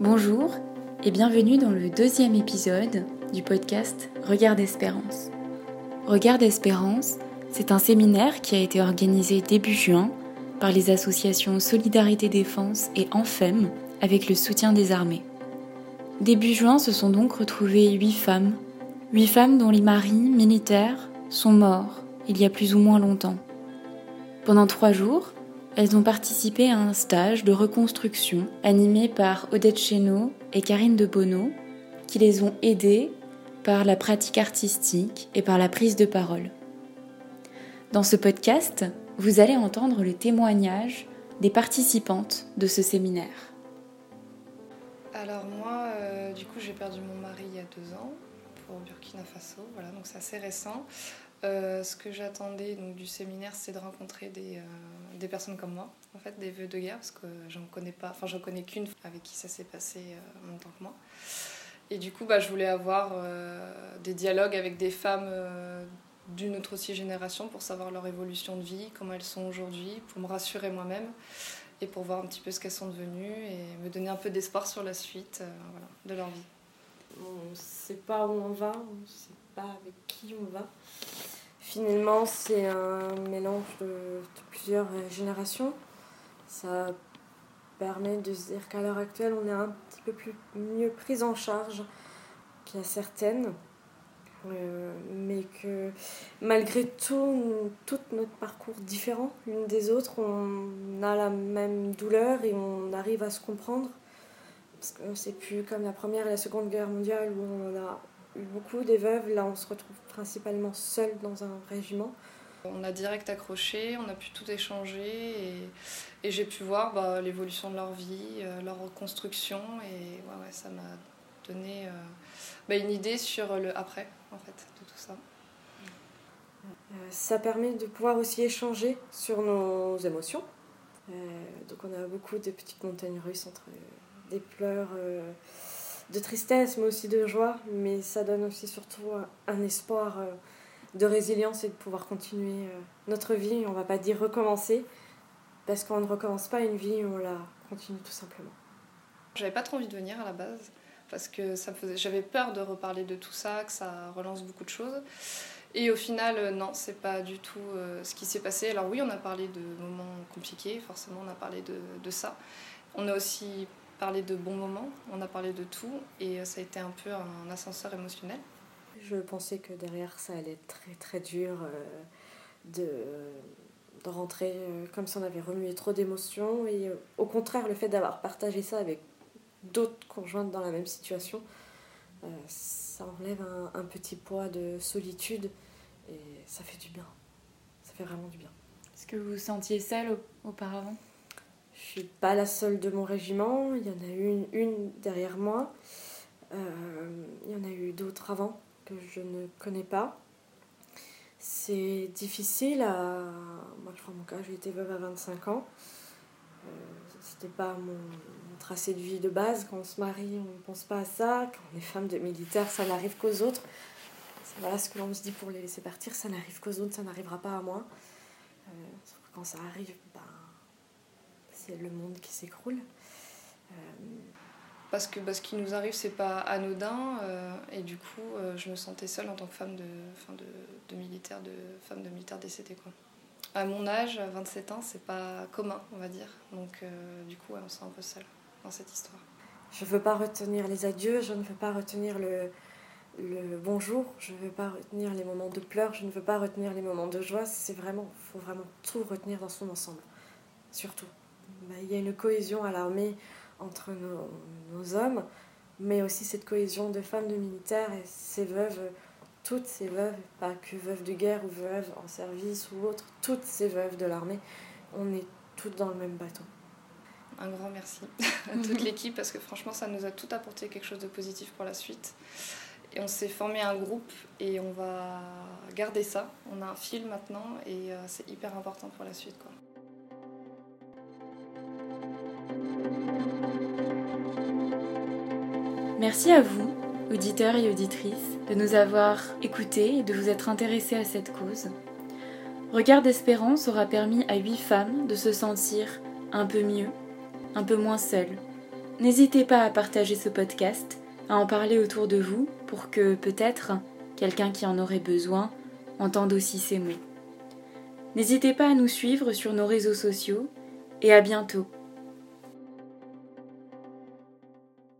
Bonjour et bienvenue dans le deuxième épisode du podcast Regard d'Espérance. Regard d'Espérance, c'est un séminaire qui a été organisé début juin par les associations Solidarité Défense et Enfem avec le soutien des armées. Début juin se sont donc retrouvées huit femmes, huit femmes dont les maris militaires sont morts il y a plus ou moins longtemps. Pendant trois jours, elles ont participé à un stage de reconstruction animé par Odette Chéneau et Karine de Bonneau, qui les ont aidées par la pratique artistique et par la prise de parole. Dans ce podcast, vous allez entendre le témoignage des participantes de ce séminaire. Alors moi, euh, du coup, j'ai perdu mon mari il y a deux ans pour Burkina Faso, voilà, donc c'est assez récent. Euh, ce que j'attendais donc, du séminaire, c'est de rencontrer des, euh, des, personnes comme moi, en fait, des vœux de guerre, parce que j'en connais pas, enfin, j'en connais qu'une avec qui ça s'est passé euh, en même que moi. Et du coup, bah, je voulais avoir des dialogues avec des femmes d'une autre aussi génération pour savoir leur évolution de vie, comment elles sont aujourd'hui, pour me rassurer moi-même et pour voir un petit peu ce qu'elles sont devenues et me donner un peu d'espoir sur la suite voilà, de leur vie. On ne sait pas où on va, on ne sait pas avec qui on va. Finalement, c'est un mélange de, plusieurs générations. Ça permet de se dire qu'à l'heure actuelle, on est un petit peu plus mieux pris en charge qu'il y a certaines. Euh, mais que malgré tout, tout notre parcours différent l'une des autres, on a la même douleur et on arrive à se comprendre. C'est plus comme la première et la seconde guerre mondiale où on a beaucoup des veuves. Là, on se retrouve principalement seul dans un régiment. On a direct accroché, on a pu tout échanger et, j'ai pu voir bah, l'évolution de leur vie, euh, leur reconstruction et ouais, ouais, ça m'a donné euh, bah, une idée sur le après en fait de tout ça. Euh, ça permet de pouvoir aussi échanger sur nos émotions. donc on a beaucoup de petites montagnes russes entre des pleurs de tristesse, mais aussi de joie. Mais ça donne aussi surtout un espoir euh, de résilience et de pouvoir continuer euh, notre vie. On va pas dire recommencer, parce qu'on ne recommence pas une vie, on la continue tout simplement. J'avais pas trop envie de venir à la base, parce que ça faisait... j'avais peur de reparler de tout ça, que ça relance beaucoup de choses. Et au final, euh, non, c'est pas du tout ce qui s'est passé. Alors oui, on a parlé de moments compliqués, forcément, on a parlé de, de ça. On a aussi parlé de bons moments, on a parlé de tout et euh, ça a été un peu un ascenseur émotionnel. Je pensais que derrière ça allait être très très dur euh, de, de rentrer euh, comme si on avait remué trop d'émotions et au contraire le fait d'avoir partagé ça avec d'autres conjointes dans la même situation, ça enlève un, petit poids de solitude et ça fait du bien. Ça fait vraiment du bien. Est-ce que vous vous sentiez seule auparavant? Je suis pas la seule de mon régiment, il y en a une, une derrière moi. Euh, il y en a eu d'autres avant que je ne connais pas. C'est difficile. Moi, je prends mon cas, j'ai été veuve à 25 ans. Euh, C'était pas mon, tracé de vie de base. Quand on se marie, on ne pense pas à ça. Quand on est femme de militaire, ça n'arrive qu'aux autres. Voilà ce que l'on se dit pour les laisser partir. Ça n'arrive qu'aux autres, ça n'arrivera pas à moi. Euh, quand ça arrive, ben, le monde qui s'écroule. Euh, parce que bah, ce qui nous arrive, c'est pas anodin, euh, et du coup, euh, je me sentais seule en tant que femme de, fin de, de militaire, de femme de militaire décédée. Quoi. À mon âge, à 27 ans, c'est pas commun, on va dire. Donc, du coup, on se sent un peu seule dans cette histoire. Je veux pas retenir les adieux, je ne veux pas retenir le, le bonjour, je ne veux pas retenir les moments de pleurs, je ne veux pas retenir les moments de joie. C'est vraiment, faut vraiment tout retenir dans son ensemble, surtout. Bah, il y a une cohésion à l'armée entre nos, hommes, mais aussi cette cohésion de femmes de militaires et ces veuves, toutes ces veuves, pas que veuves de guerre ou veuves en service ou autres, toutes ces veuves de l'armée, on est toutes dans le même bateau. Un grand merci à toute l'équipe parce que franchement ça nous a tout apporté quelque chose de positif pour la suite. Et on s'est formé un groupe et on va garder ça. On a un fil maintenant et euh, c'est hyper important pour la suite. Quoi. Merci à vous, auditeurs et auditrices, de nous avoir écoutés et de vous être intéressés à cette cause. Regard d'espérance aura permis à huit femmes de se sentir un peu mieux, un peu moins seules. N'hésitez pas à partager ce podcast, à en parler autour de vous pour que peut-être quelqu'un qui en aurait besoin entende aussi ces mots. N'hésitez pas à nous suivre sur nos réseaux sociaux et à bientôt